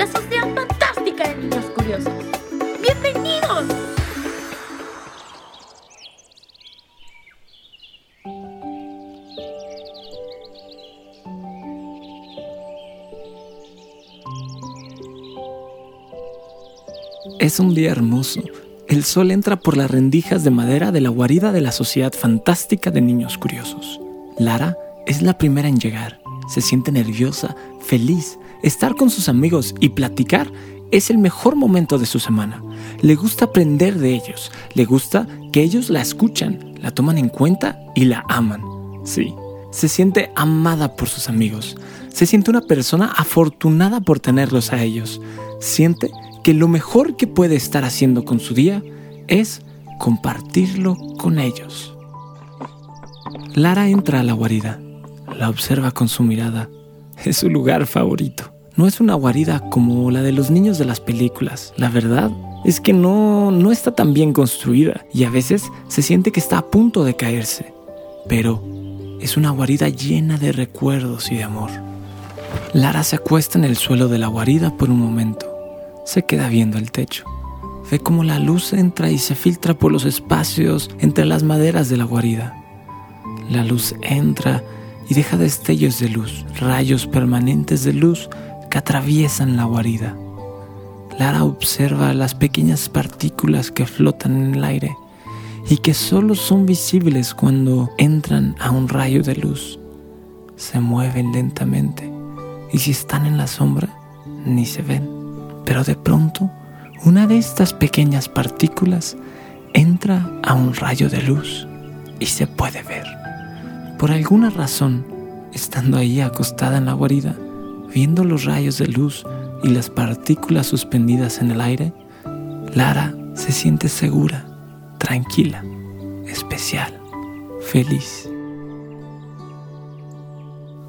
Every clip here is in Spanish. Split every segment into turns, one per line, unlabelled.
la sociedad fantástica de niños curiosos. ¡Bienvenidos!
Es un día hermoso. El sol entra por las rendijas de madera de la guarida de la Sociedad Fantástica de Niños Curiosos. Lara es la primera en llegar. Se siente nerviosa, feliz. Estar con sus amigos y platicar es el mejor momento de su semana. Le gusta aprender de ellos. Le gusta que ellos la escuchan, la toman en cuenta y la aman. Sí, se siente amada por sus amigos. Se siente una persona afortunada por tenerlos a ellos. Siente que lo mejor que puede estar haciendo con su día es compartirlo con ellos. Lara entra a la guarida, la observa con su mirada. Es su lugar favorito. No es una guarida como la de los niños de las películas. La verdad es que no, no está tan bien construida y a veces se siente que está a punto de caerse. Pero es una guarida llena de recuerdos y de amor. Lara se acuesta en el suelo de la guarida por un momento se queda viendo el techo. Ve cómo la luz entra y se filtra por los espacios entre las maderas de la guarida. La luz entra y deja destellos de luz, rayos permanentes de luz que atraviesan la guarida. Lara observa las pequeñas partículas que flotan en el aire y que solo son visibles cuando entran a un rayo de luz. Se mueven lentamente y si están en la sombra, ni se ven. Pero de pronto, una de estas pequeñas partículas entra a un rayo de luz y se puede ver. Por alguna razón, estando ahí acostada en la guarida, viendo los rayos de luz y las partículas suspendidas en el aire, Lara se siente segura, tranquila, especial, feliz.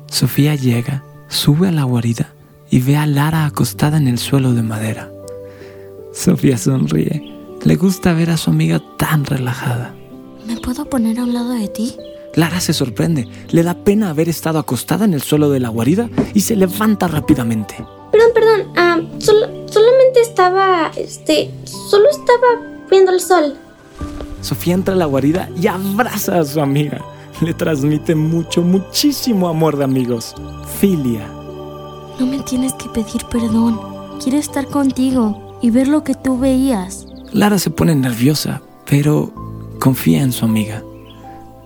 Sofía llega, sube a la guarida y ve a Lara acostada en el suelo de madera. Sofía sonríe. Le gusta ver a su amiga tan relajada.
¿Me puedo poner a un lado de ti?
Lara se sorprende. Le da pena haber estado acostada en el suelo de la guarida y se levanta rápidamente.
Perdón, perdón. Ah, solamente estaba... Este... Solo estaba viendo el sol.
Sofía entra a la guarida y abraza a su amiga. Le transmite mucho, muchísimo amor de amigos. Filia.
No me tienes que pedir perdón. Quiero estar contigo y ver lo que tú veías.
Lara se pone nerviosa, pero confía en su amiga.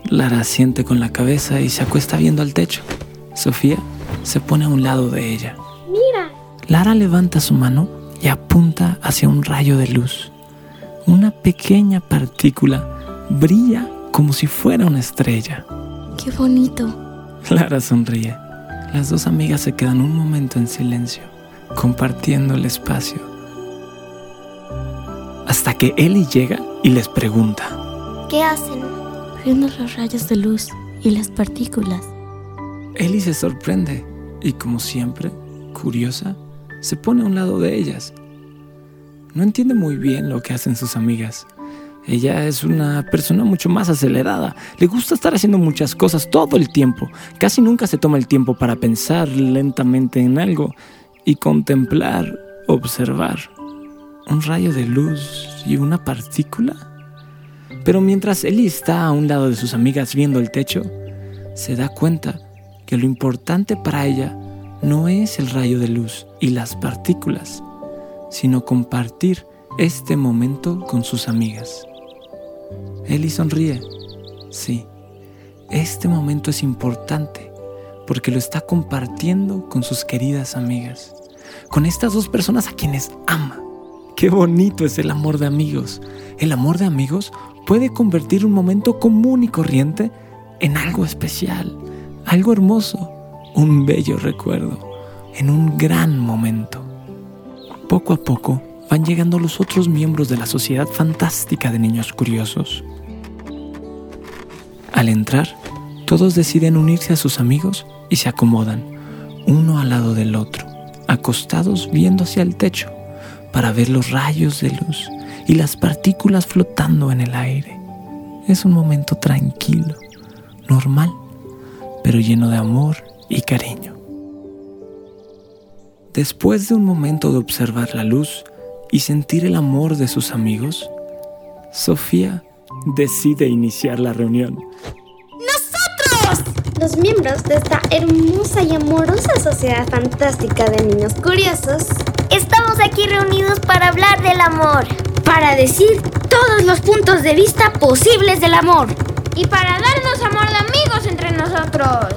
Lara siente con la cabeza y se acuesta viendo al techo. Sofía se pone a un lado de ella.
Mira.
Lara levanta su mano y apunta hacia un rayo de luz. Una pequeña partícula brilla como si fuera una estrella.
¡Qué bonito!
Lara sonríe. Las dos amigas se quedan un momento en silencio, compartiendo el espacio. Hasta que Ellie llega y les pregunta.
¿Qué hacen?
Los rayos de luz y las partículas.
Ellie se sorprende y como siempre, curiosa, se pone a un lado de ellas. No entiende muy bien lo que hacen sus amigas, ella es una persona mucho más acelerada. Le gusta estar haciendo muchas cosas todo el tiempo. Casi nunca se toma el tiempo para pensar lentamente en algo y contemplar, observar. Un rayo de luz y una partícula. Pero mientras Ellie está a un lado de sus amigas viendo el techo, se da cuenta que lo importante para ella no es el rayo de luz y las partículas, sino compartir este momento con sus amigas. Eli sonríe. Sí, este momento es importante porque lo está compartiendo con sus queridas amigas, con estas dos personas a quienes ama. Qué bonito es el amor de amigos. El amor de amigos puede convertir un momento común y corriente en algo especial, algo hermoso, un bello recuerdo, en un gran momento. Poco a poco van llegando los otros miembros de la sociedad fantástica de niños curiosos. Al entrar, todos deciden unirse a sus amigos y se acomodan, uno al lado del otro, acostados viendo hacia el techo, para ver los rayos de luz y las partículas flotando en el aire. Es un momento tranquilo, normal, pero lleno de amor y cariño. Después de un momento de observar la luz y sentir el amor de sus amigos, Sofía decide iniciar la reunión.
Los miembros de esta hermosa y amorosa sociedad fantástica de niños curiosos
Estamos aquí reunidos para hablar del amor.
Para decir todos los puntos de vista posibles del amor.
Y para darnos amor de amigos entre nosotros.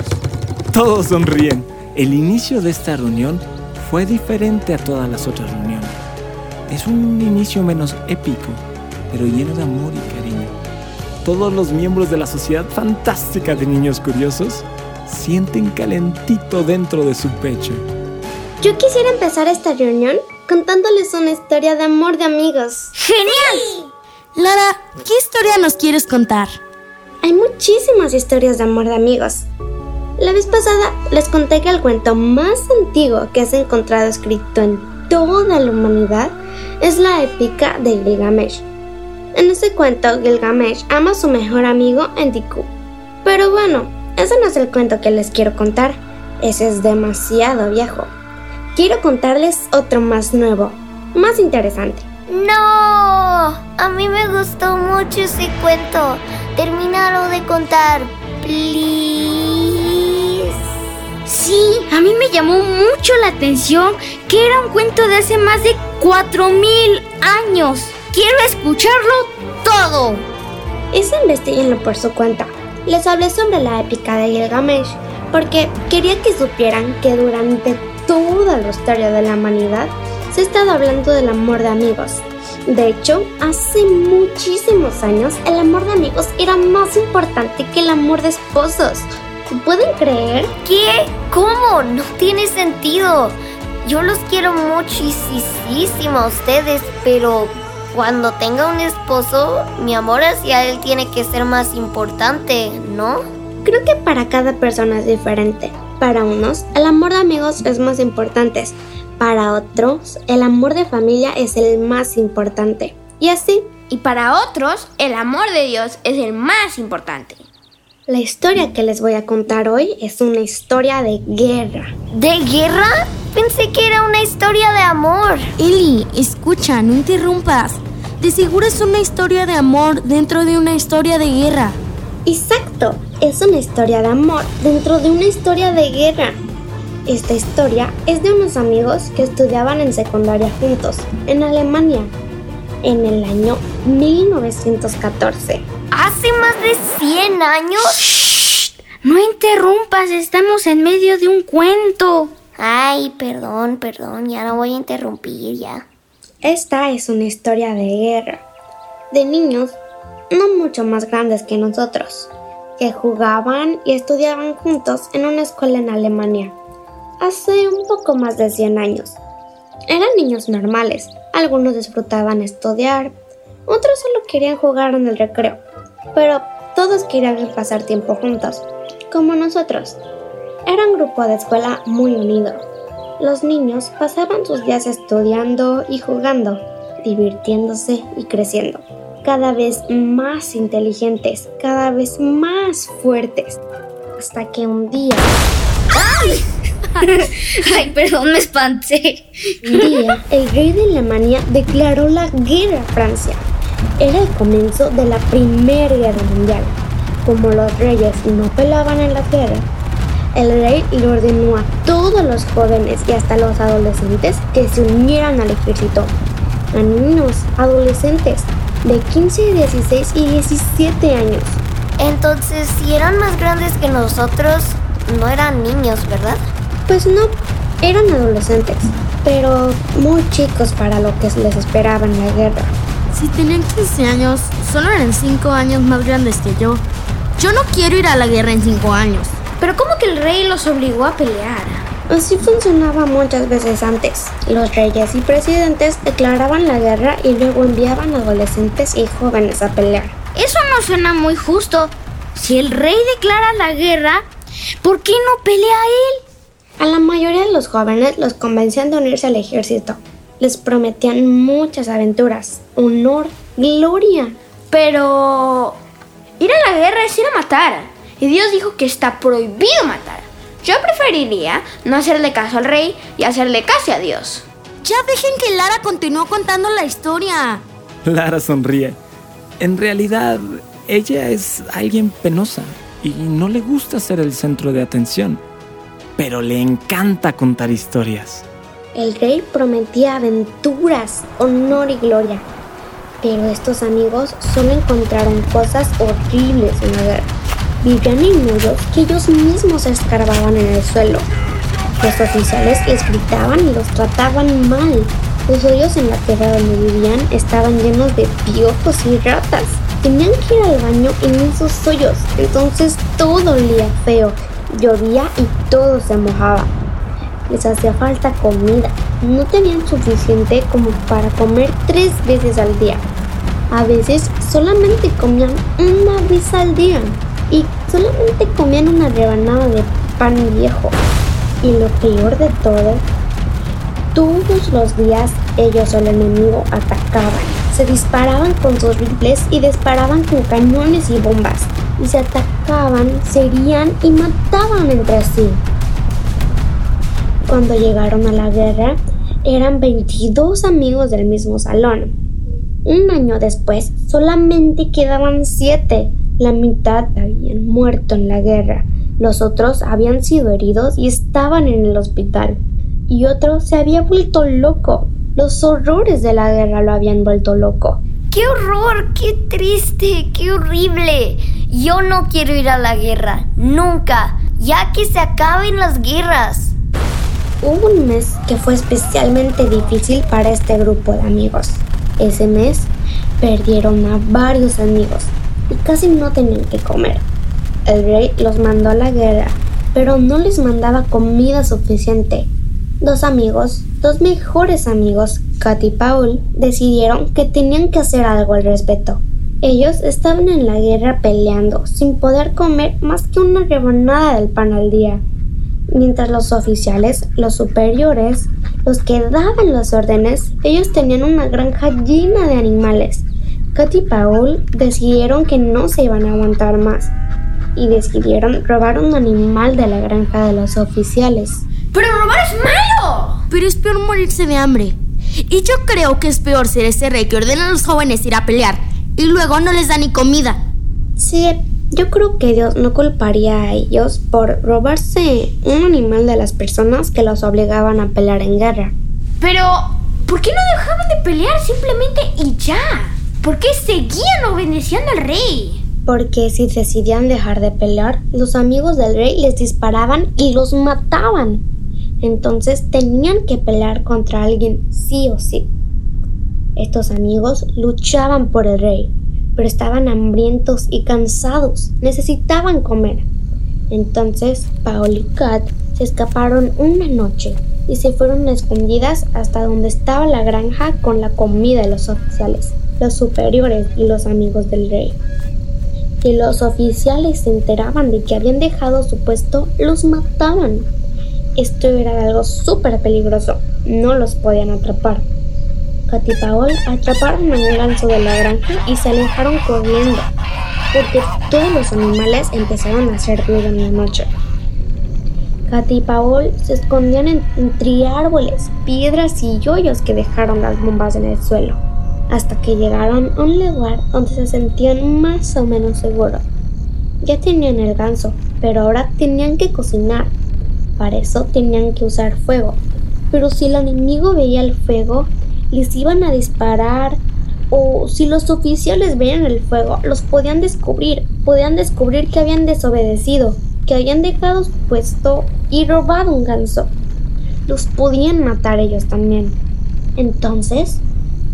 Todos sonríen. El inicio de esta reunión fue diferente a todas las otras reuniones. Es un inicio menos épico, pero lleno de amor y cariño. Todos los miembros de la sociedad fantástica de niños curiosos sienten calentito dentro de su pecho.
Yo quisiera empezar esta reunión contándoles una historia de amor de amigos.
¡Genial! Lara, ¿qué historia nos quieres contar?
Hay muchísimas historias de amor de amigos. La vez pasada les conté que el cuento más antiguo que has encontrado escrito en toda la humanidad es la épica de Gilgamesh. En ese cuento, Gilgamesh ama a su mejor amigo Endiku. Pero bueno, ese no es el cuento que les quiero contar. Ese es demasiado viejo. Quiero contarles otro más nuevo, más interesante.
No, a mí me gustó mucho ese cuento. Termínalo de contar, please.
Sí, a mí me llamó mucho la atención que era un cuento de hace más de 4000 años. Quiero escucharlo todo.
Eso investiguenlo por su cuenta. Les hablé sobre la épica de Gilgamesh porque quería que supieran que durante toda la historia de la humanidad se ha estado hablando del amor de amigos. De hecho, hace muchísimos años el amor de amigos era más importante que el amor de esposos. ¿Pueden creer?
¿Qué? ¿Cómo? No tiene sentido. Yo los quiero muchísimo a ustedes, pero cuando tenga un esposo, mi amor hacia él tiene que ser más importante, ¿no?
Creo que para cada persona es diferente. Para unos, el amor de amigos es más importante. Para otros, el amor de familia es el más importante. Y así.
Y para otros, el amor de Dios es el más importante.
La historia que les voy a contar hoy es una historia de guerra.
¿De guerra? Pensé que era una historia de amor.
Eli, escucha, no interrumpas. De seguro es una historia de amor dentro de una historia de guerra.
Exacto, es una historia de amor dentro de una historia de guerra. Esta historia es de unos amigos que estudiaban en secundaria juntos, en Alemania, en el año 1914.
¿Hace más de 100 años?
Shh, no interrumpas, estamos en medio de un cuento.
Ay, perdón, perdón, ya no voy a interrumpir ya.
Esta es una historia de guerra, de niños no mucho más grandes que nosotros, que jugaban y estudiaban juntos en una escuela en Alemania, hace un poco más de 100 años. Eran niños normales, algunos disfrutaban estudiar, otros solo querían jugar en el recreo, pero todos querían pasar tiempo juntos, como nosotros. Era un grupo de escuela muy unido. Los niños pasaban sus días estudiando y jugando, divirtiéndose y creciendo cada vez más inteligentes, cada vez más fuertes. Hasta que un día...
¡Ay! Ay, perdón, me espanté.
Un día, el rey de Alemania declaró la guerra a Francia. Era el comienzo de la Primera Guerra Mundial. Como los reyes no pelaban en la guerra, el rey le ordenó a todos los jóvenes y hasta los adolescentes que se unieran al ejército. A niños, adolescentes, de 15, 16 y 17 años.
Entonces, si eran más grandes que nosotros, no eran niños, ¿verdad?
Pues no, eran adolescentes, pero muy chicos para lo que les esperaba en la guerra.
Si tenían 15 años, solo eran 5 años más grandes que yo. Yo no quiero ir a la guerra en 5 años.
Pero ¿cómo que el rey los obligó a pelear?
Así funcionaba muchas veces antes. Los reyes y presidentes declaraban la guerra y luego enviaban adolescentes y jóvenes a pelear.
Eso no suena muy justo. Si el rey declara la guerra, ¿por qué no pelea él?
A la mayoría de los jóvenes los convencían de unirse al ejército. Les prometían muchas aventuras, honor, gloria.
Pero ir a la guerra es ir a matar. Y Dios dijo que está prohibido matar. Yo preferiría no hacerle caso al rey y hacerle caso a Dios.
Ya dejen que Lara continúe contando la historia.
Lara sonríe. En realidad, ella es alguien penosa y no le gusta ser el centro de atención, pero le encanta contar historias.
El rey prometía aventuras, honor y gloria, pero estos amigos solo encontraron cosas horribles en la guerra. Vivían en hoyos que ellos mismos escarbaban en el suelo. Los oficiales les gritaban y los trataban mal. Los hoyos en la tierra donde vivían estaban llenos de piojos y ratas. Tenían que ir al baño en esos hoyos, entonces todo olía feo, llovía y todo se mojaba. Les hacía falta comida, no tenían suficiente como para comer tres veces al día. A veces solamente comían una vez al día y solamente comían una rebanada de pan viejo. Y lo peor de todo, todos los días ellos o el enemigo atacaban se disparaban con sus rifles y disparaban con cañones y bombas, y se atacaban, se herían y mataban entre sí. Cuando llegaron a la guerra, eran 22 amigos del mismo salón. Un año después, solamente quedaban 7. La mitad habían muerto en la guerra, los otros habían sido heridos y estaban en el hospital, y otro se había vuelto loco los horrores de la guerra lo habían vuelto loco.
¡Qué horror! ¡Qué triste! ¡Qué horrible! Yo no quiero ir a la guerra. Nunca. Ya que se acaben las guerras.
Hubo un mes que fue especialmente difícil para este grupo de amigos. Ese mes perdieron a varios amigos y casi no tenían que comer. El rey los mandó a la guerra, pero no les mandaba comida suficiente. Dos amigos Dos mejores amigos, Kat y Paul, decidieron que tenían que hacer algo al respecto. Ellos estaban en la guerra peleando, sin poder comer más que una rebanada del pan al día. Mientras los oficiales, los superiores, los que daban las órdenes, ellos tenían una granja llena de animales. Kat y Paul decidieron que no se iban a aguantar más y decidieron robar un animal de la granja de los oficiales.
¡Pero robar es malo!
pero es peor morirse de hambre. Y yo creo que es peor ser ese rey que ordena a los jóvenes ir a pelear y luego no les da ni comida.
Sí, yo creo que Dios no culparía a ellos por robarse un animal de las personas que los obligaban a pelear en guerra.
Pero, ¿por qué no dejaban de pelear simplemente y ya? ¿Por qué seguían obedeciendo al rey?
Porque si decidían dejar de pelear, los amigos del rey les disparaban y los mataban. Entonces tenían que pelear contra alguien sí o sí. Estos amigos luchaban por el rey, pero estaban hambrientos y cansados, necesitaban comer. Entonces Paul y Kat se escaparon una noche y se fueron escondidas hasta donde estaba la granja con la comida de los oficiales, los superiores y los amigos del rey. Si los oficiales se enteraban de que habían dejado su puesto, los mataban. Esto era algo súper peligroso. No los podían atrapar. Kat y atraparon al ganso de la granja y se alejaron corriendo, porque todos los animales empezaron a hacer ruido en la noche. Kat y Paul se escondían entre árboles, piedras y hoyos que dejaron las bombas en el suelo, hasta que llegaron a un lugar donde se sentían más o menos seguros. Ya tenían el ganso, pero ahora tenían que cocinar para eso tenían que usar fuego. Pero si el enemigo veía el fuego, les iban a disparar. O si los oficiales veían el fuego, los podían descubrir. Podían descubrir que habían desobedecido, que habían dejado su puesto y robado un ganso. Los podían matar ellos también. Entonces,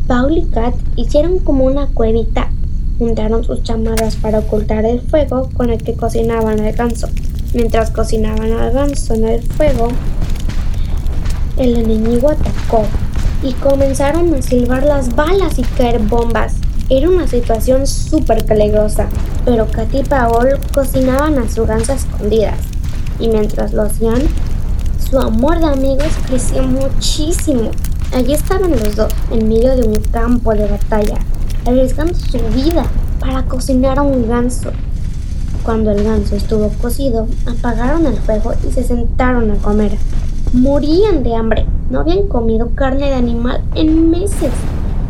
Paul y Kat hicieron como una cuevita. Juntaron sus chamarras para ocultar el fuego con el que cocinaban el ganso. Mientras cocinaban al ganso en el fuego, el enemigo atacó y comenzaron a silbar las balas y caer bombas. Era una situación súper peligrosa, pero Katy y Paul cocinaban a su ganso escondidas. Y mientras lo hacían, su amor de amigos creció muchísimo. Allí estaban los dos, en medio de un campo de batalla, arriesgando su vida para cocinar a un ganso. Cuando el ganso estuvo cocido, apagaron el fuego y se sentaron a comer. Morían de hambre. No habían comido carne de animal en meses.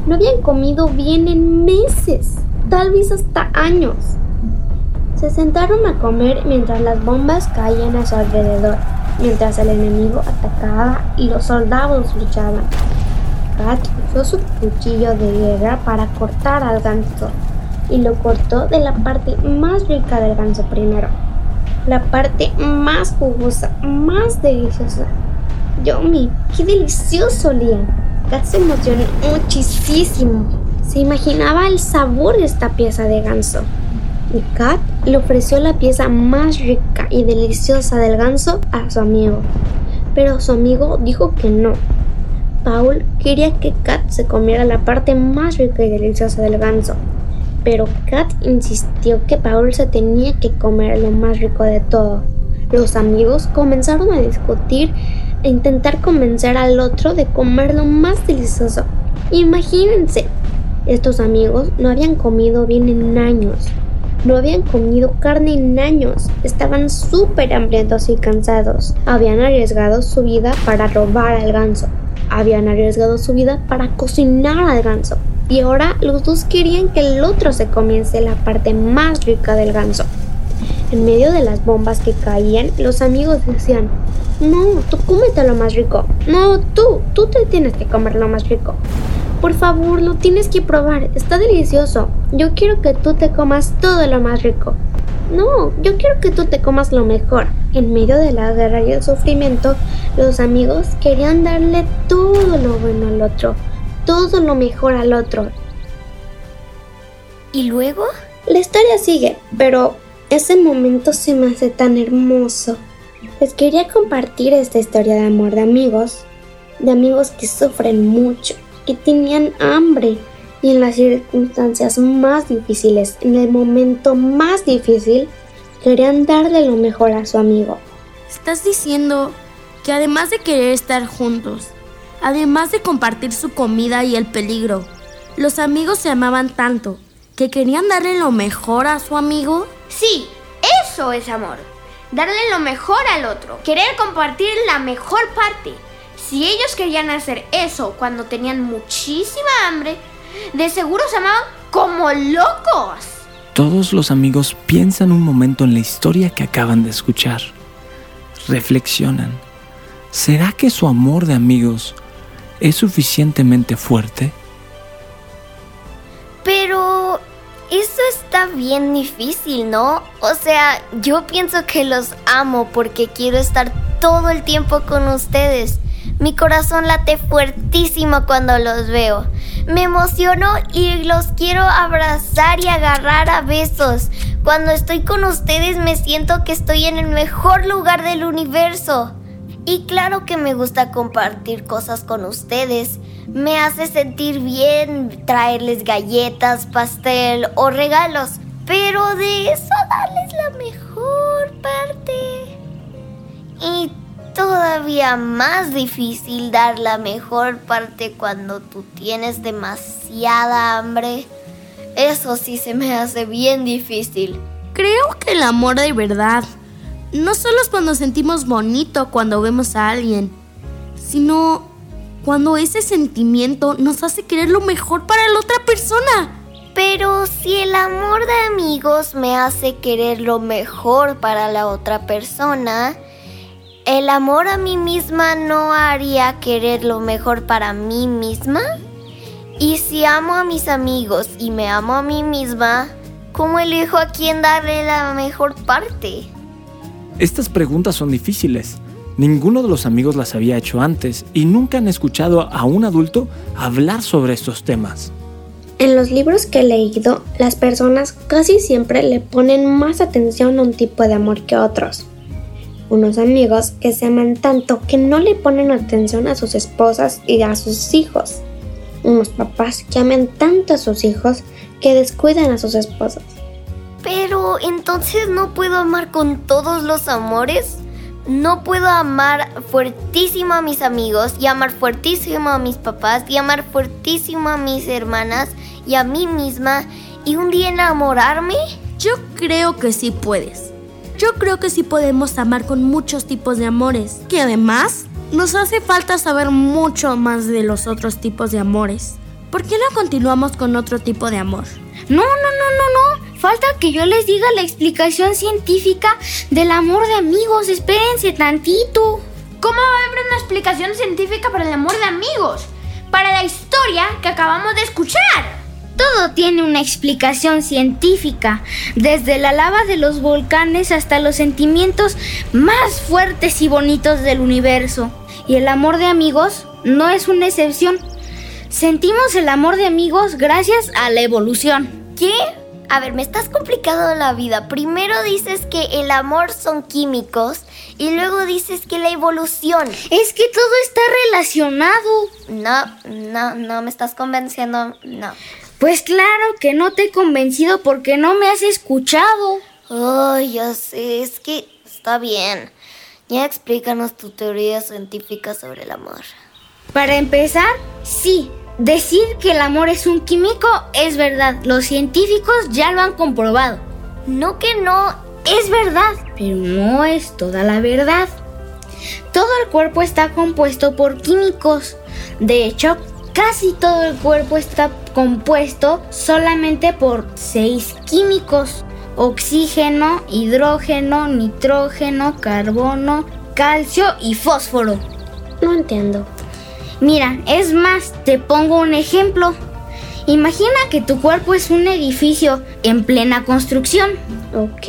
No habían comido bien en meses. Tal vez hasta años. Se sentaron a comer mientras las bombas caían a su alrededor, mientras el enemigo atacaba y los soldados luchaban. Kat usó su cuchillo de guerra para cortar al ganso y lo cortó de la parte más rica del ganso primero. La parte más jugosa, más deliciosa. Yomi, qué delicioso olía. Kat se emocionó muchísimo. Se imaginaba el sabor de esta pieza de ganso. Y Kat le ofreció la pieza más rica y deliciosa del ganso a su amigo. Pero su amigo dijo que no. Paul quería que Kat se comiera la parte más rica y deliciosa del ganso pero Kat insistió que Paul se tenía que comer lo más rico de todo. Los amigos comenzaron a discutir e intentar convencer al otro de comer lo más delicioso. Imagínense, estos amigos no habían comido bien en años. No habían comido carne en años. Estaban súper hambrientos y cansados. Habían arriesgado su vida para robar al ganso. Habían arriesgado su vida para cocinar al ganso y ahora los dos querían que el otro se comience la parte más rica del ganso. En medio de las bombas que caían, los amigos decían, no, tú cómete lo más rico. No, tú, tú te tienes que comer lo más rico. Por favor, lo tienes que probar, está delicioso. Yo quiero que tú te comas todo lo más rico. No, yo quiero que tú te comas lo mejor. En medio de la guerra y el sufrimiento, los amigos querían darle todo lo bueno al otro todo lo mejor al otro.
¿Y luego?
La historia sigue, pero ese momento se me hace tan hermoso. Les quería compartir esta historia de amor de amigos, de amigos que sufren mucho, que tenían hambre y en las circunstancias más difíciles, en el momento más difícil, querían darle lo mejor a su amigo.
Estás diciendo que además de querer estar juntos, además de compartir su comida y el peligro. Los amigos se amaban tanto que querían darle lo mejor a su amigo.
Sí, eso es amor. Darle lo mejor al otro. Querer compartir la mejor parte. Si ellos querían hacer eso cuando tenían muchísima hambre, de seguro se amaban como locos.
Todos los amigos piensan un momento en la historia que acaban de escuchar. Reflexionan. ¿Será que su amor de amigos es suficientemente fuerte?
Pero eso está bien difícil, ¿no? O sea, yo pienso que los amo porque quiero estar todo el tiempo con ustedes. Mi corazón late fuertísimo cuando los veo. Me emociono y los quiero abrazar y agarrar a besos. Cuando estoy con ustedes me siento que estoy en el mejor lugar del universo. Y claro que me gusta compartir cosas con ustedes. Me hace sentir bien traerles galletas, pastel o regalos. Pero de eso darles la mejor parte. Y todavía más difícil dar la mejor parte cuando tú tienes demasiada hambre. Eso sí se me hace bien difícil.
Creo que el amor de verdad no solo es cuando sentimos bonito cuando vemos a alguien, sino cuando ese sentimiento nos hace querer lo mejor para la otra persona.
Pero si el amor de amigos me hace querer lo mejor para la otra persona, ¿el amor a mí misma no haría querer lo mejor para mí misma? Y si amo a mis amigos y me amo a mí misma, ¿cómo elijo a quién darle la mejor parte?
Estas preguntas son difíciles. Ninguno de los amigos las había hecho antes y nunca han escuchado a un adulto hablar sobre estos temas.
En los libros que he leído, las personas casi siempre le ponen más atención a un tipo de amor que a otros. Unos amigos que se aman tanto que no le ponen atención a sus esposas y a sus hijos. Unos papás que aman tanto a sus hijos que descuidan a sus esposas.
Pero entonces no puedo amar con todos los amores. No puedo amar fuertísimo a mis amigos y amar fuertísimo a mis papás y amar fuertísimo a mis hermanas y a mí misma y un día enamorarme.
Yo creo que sí puedes. Yo creo que sí podemos amar con muchos tipos de amores, que además nos hace falta saber mucho más de los otros tipos de amores. ¿Por qué no continuamos con otro tipo de amor?
No, no, no, no, no. Falta que yo les diga la explicación científica del amor de amigos. Espérense tantito.
¿Cómo va a haber una explicación científica para el amor de amigos? Para la historia que acabamos de escuchar.
Todo tiene una explicación científica, desde la lava de los volcanes hasta los sentimientos más fuertes y bonitos del universo. Y el amor de amigos no es una excepción. Sentimos el amor de amigos gracias a la evolución.
¿Qué? A ver, me estás complicando la vida. Primero dices que el amor son químicos y luego dices que la evolución.
Es que todo está relacionado.
No, no, no me estás convenciendo. No.
Pues claro que no te he convencido porque no me has escuchado.
Ay, ya sé, es que está bien. Ya explícanos tu teoría científica sobre el amor.
Para empezar, sí, decir que el amor es un químico es verdad. Los científicos ya lo han comprobado.
No que no.
Es verdad, pero no es toda la verdad. Todo el cuerpo está compuesto por químicos. De hecho, casi todo el cuerpo está compuesto solamente por seis químicos. Oxígeno, hidrógeno, nitrógeno, carbono, calcio y fósforo.
No entiendo.
Mira, es más, te pongo un ejemplo. Imagina que tu cuerpo es un edificio en plena construcción.
Ok.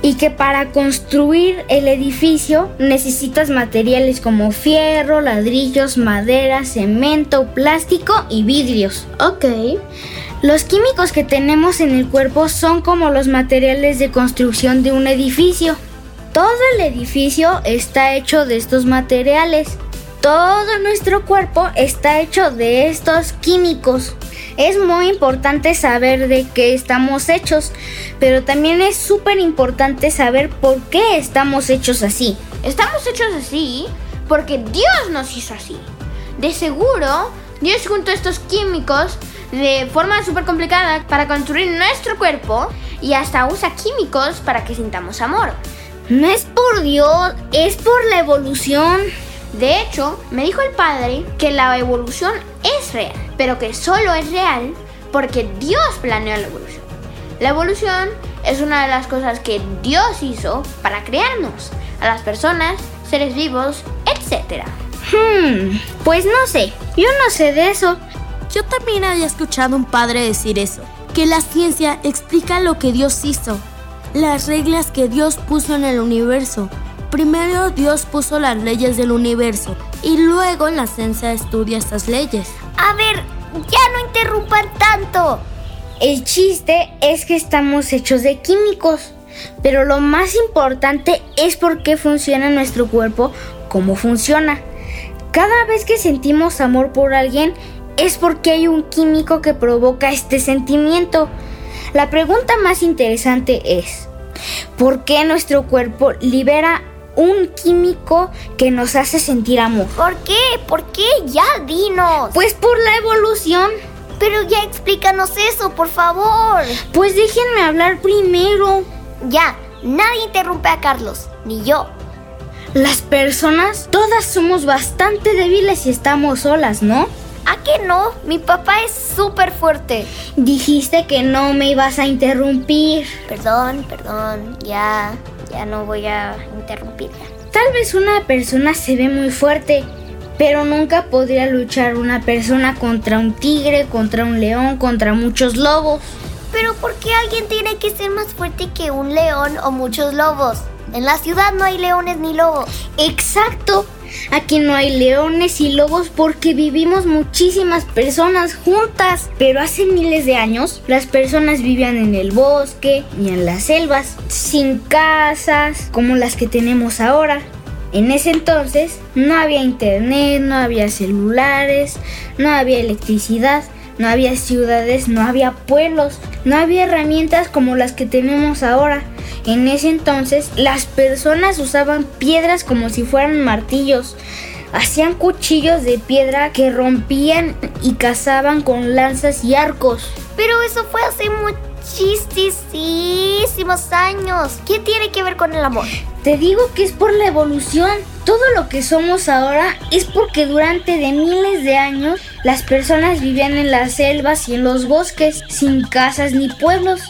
Y que para construir el edificio necesitas materiales como fierro, ladrillos, madera, cemento, plástico y vidrios.
Ok.
Los químicos que tenemos en el cuerpo son como los materiales de construcción de un edificio. Todo el edificio está hecho de estos materiales. Todo nuestro cuerpo está hecho de estos químicos. Es muy importante saber de qué estamos hechos, pero también es súper importante saber por qué estamos hechos así.
Estamos hechos así porque Dios nos hizo así. De seguro, Dios juntó estos químicos de forma súper complicada para construir nuestro cuerpo y hasta usa químicos para que sintamos amor.
No es por Dios, es por la evolución.
De hecho, me dijo el padre que la evolución es real, pero que solo es real porque Dios planeó la evolución. La evolución es una de las cosas que Dios hizo para crearnos, a las personas, seres vivos, etc.
Hmm, pues no sé, yo no sé de eso.
Yo también había escuchado a un padre decir eso, que la ciencia explica lo que Dios hizo, las reglas que Dios puso en el universo. Primero Dios puso las leyes del universo y luego la ciencia estudia estas leyes.
A ver, ya no interrumpan tanto.
El chiste es que estamos hechos de químicos, pero lo más importante es por qué funciona nuestro cuerpo, cómo funciona. Cada vez que sentimos amor por alguien es porque hay un químico que provoca este sentimiento. La pregunta más interesante es, ¿por qué nuestro cuerpo libera un químico que nos hace sentir amor?
¿Por qué? ¿Por qué? Ya dinos.
Pues por la evolución.
Pero ya explícanos eso, por favor.
Pues déjenme hablar primero.
Ya, nadie interrumpe a Carlos, ni yo.
Las personas, todas somos bastante débiles y estamos solas, ¿no?
¿A qué no? Mi papá es súper fuerte.
Dijiste que no me ibas a interrumpir.
Perdón, perdón, ya, ya no voy a interrumpirla.
Tal vez una persona se ve muy fuerte, pero nunca podría luchar una persona contra un tigre, contra un león, contra muchos lobos.
Pero ¿por qué alguien tiene que ser más fuerte que un león o muchos lobos? En la ciudad no hay leones ni lobos.
Exacto. Aquí no hay leones y lobos porque vivimos muchísimas personas juntas. Pero hace miles de años las personas vivían en el bosque y en las selvas, sin casas como las que tenemos ahora. En ese entonces no había internet, no había celulares, no había electricidad, no había ciudades, no había pueblos, no había herramientas como las que tenemos ahora. En ese entonces las personas usaban piedras como si fueran martillos. Hacían cuchillos de piedra que rompían y cazaban con lanzas y arcos.
Pero eso fue hace muchísimos años. ¿Qué tiene que ver con el amor?
Te digo que es por la evolución. Todo lo que somos ahora es porque durante de miles de años las personas vivían en las selvas y en los bosques, sin casas ni pueblos.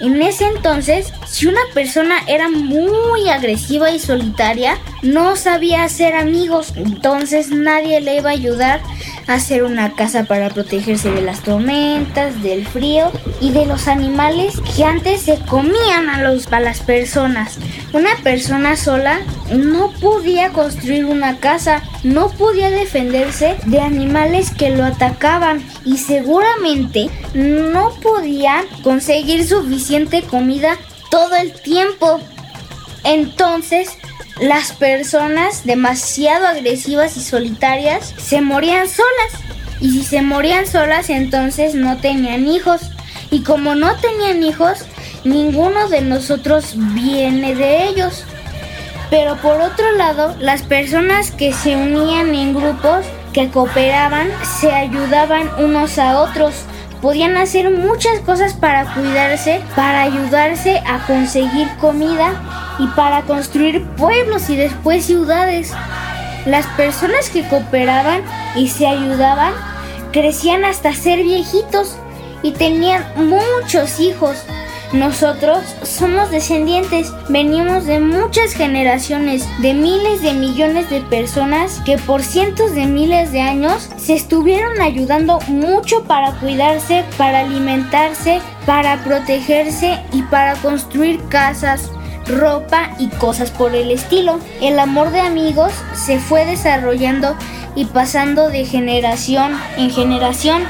En ese entonces, si una persona era muy agresiva y solitaria, no sabía hacer amigos, entonces nadie le iba a ayudar hacer una casa para protegerse de las tormentas, del frío y de los animales que antes se comían a, los, a las personas. Una persona sola no podía construir una casa, no podía defenderse de animales que lo atacaban y seguramente no podía conseguir suficiente comida todo el tiempo. Entonces, las personas demasiado agresivas y solitarias se morían solas. Y si se morían solas, entonces no tenían hijos. Y como no tenían hijos, ninguno de nosotros viene de ellos. Pero por otro lado, las personas que se unían en grupos, que cooperaban, se ayudaban unos a otros podían hacer muchas cosas para cuidarse, para ayudarse a conseguir comida y para construir pueblos y después ciudades. Las personas que cooperaban y se ayudaban crecían hasta ser viejitos y tenían muchos hijos. Nosotros somos descendientes, venimos de muchas generaciones, de miles de millones de personas que por cientos de miles de años se estuvieron ayudando mucho para cuidarse, para alimentarse, para protegerse y para construir casas, ropa y cosas por el estilo. El amor de amigos se fue desarrollando y pasando de generación en generación.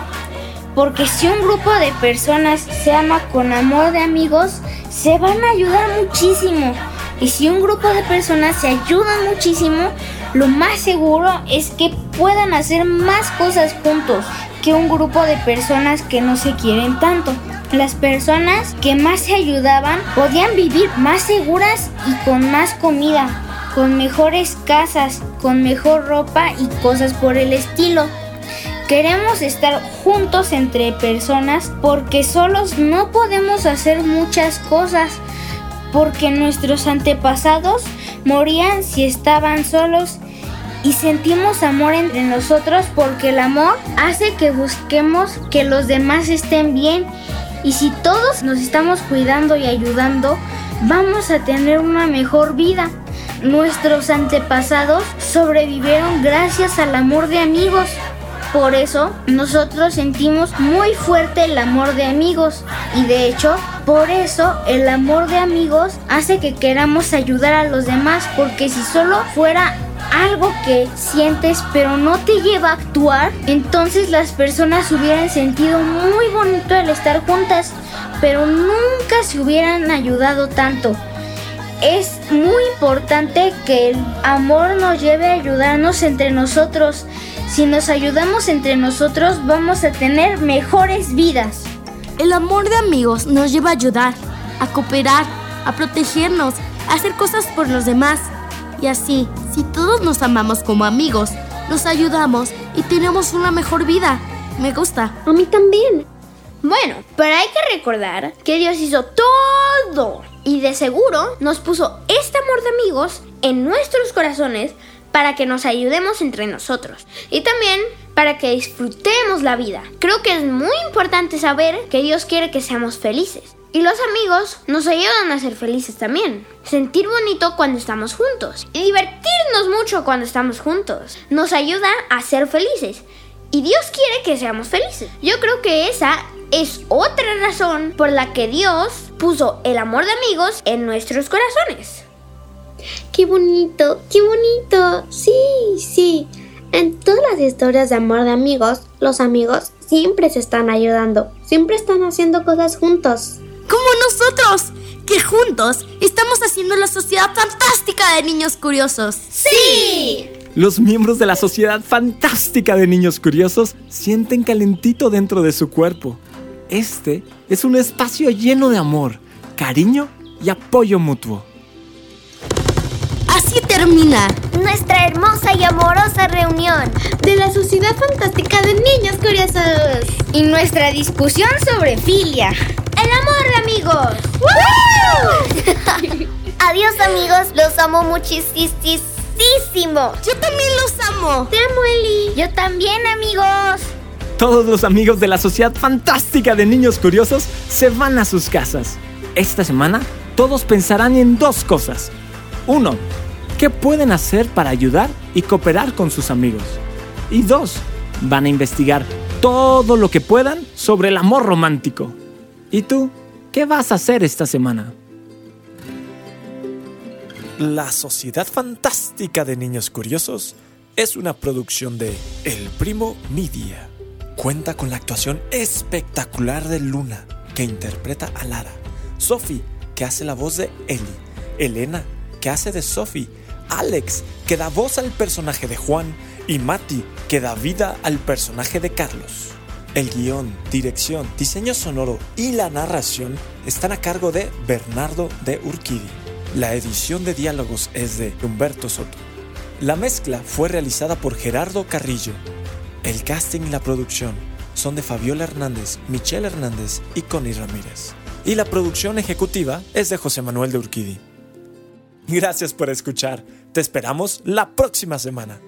Porque si un grupo de personas se ama con amor de amigos, se van a ayudar muchísimo. Y si un grupo de personas se ayudan muchísimo, lo más seguro es que puedan hacer más cosas juntos que un grupo de personas que no se quieren tanto. Las personas que más se ayudaban podían vivir más seguras y con más comida, con mejores casas, con mejor ropa y cosas por el estilo. Queremos estar juntos entre personas porque solos no podemos hacer muchas cosas, porque nuestros antepasados morían si estaban solos y sentimos amor entre nosotros porque el amor hace que busquemos que los demás estén bien y si todos nos estamos cuidando y ayudando, vamos a tener una mejor vida. Nuestros antepasados sobrevivieron gracias al amor de amigos. Por eso nosotros sentimos muy fuerte el amor de amigos y de hecho por eso el amor de amigos hace que queramos ayudar a los demás porque si solo fuera algo que sientes pero no te lleva a actuar, entonces las personas hubieran sentido muy bonito el estar juntas, pero nunca se hubieran ayudado tanto. Es muy importante que el amor nos lleve a ayudarnos entre nosotros. Si nos ayudamos entre nosotros vamos a tener mejores vidas.
El amor de amigos nos lleva a ayudar, a cooperar, a protegernos, a hacer cosas por los demás. Y así, si todos nos amamos como amigos, nos ayudamos y tenemos una mejor vida. Me gusta.
A mí también.
Bueno, pero hay que recordar que Dios hizo todo y de seguro nos puso este amor de amigos en nuestros corazones para que nos ayudemos entre nosotros y también para que disfrutemos la vida. Creo que es muy importante saber que Dios quiere que seamos felices. Y los amigos nos ayudan a ser felices también. Sentir bonito cuando estamos juntos. Y divertirnos mucho cuando estamos juntos. Nos ayuda a ser felices. Y Dios quiere que seamos felices. Yo creo que esa es otra razón por la que Dios puso el amor de amigos en nuestros corazones.
Qué bonito, qué bonito. Sí, sí. En todas las historias de amor de amigos, los amigos siempre se están ayudando, siempre están haciendo cosas juntos.
Como nosotros, que juntos estamos haciendo la sociedad fantástica de niños curiosos.
¡Sí!
Los miembros de la Sociedad Fantástica de Niños Curiosos sienten calentito dentro de su cuerpo. Este es un espacio lleno de amor, cariño y apoyo mutuo.
Termina
nuestra hermosa y amorosa reunión
de la Sociedad Fantástica de Niños Curiosos
y nuestra discusión sobre filia.
El amor amigos.
Adiós amigos, los amo muchísimo.
Yo también los amo.
Te amo, Eli.
Yo también, amigos.
Todos los amigos de la Sociedad Fantástica de Niños Curiosos se van a sus casas. Esta semana todos pensarán en dos cosas. Uno, ¿qué pueden hacer para ayudar y cooperar con sus amigos? Y dos, van a investigar todo lo que puedan sobre el amor romántico. ¿Y tú? ¿Qué vas a hacer esta semana?
La Sociedad Fantástica de Niños Curiosos es una producción de El Primo Media. Cuenta con la actuación espectacular de Luna, que interpreta a Lara, Sophie, que hace la voz de Ellie, Elena, que hace de Sophie, Alex, que da voz al personaje de Juan, y Mati, que da vida al personaje de Carlos. El guion, dirección, diseño sonoro y la narración están a cargo de Bernardo de Urquidi. La edición de diálogos es de Humberto Soto. La mezcla fue realizada por Gerardo Carrillo. El casting y la producción son de Fabiola Hernández, Michelle Hernández y Connie Ramírez. Y la producción ejecutiva es de José Manuel de Urquidi. Gracias por escuchar. Te esperamos la próxima semana.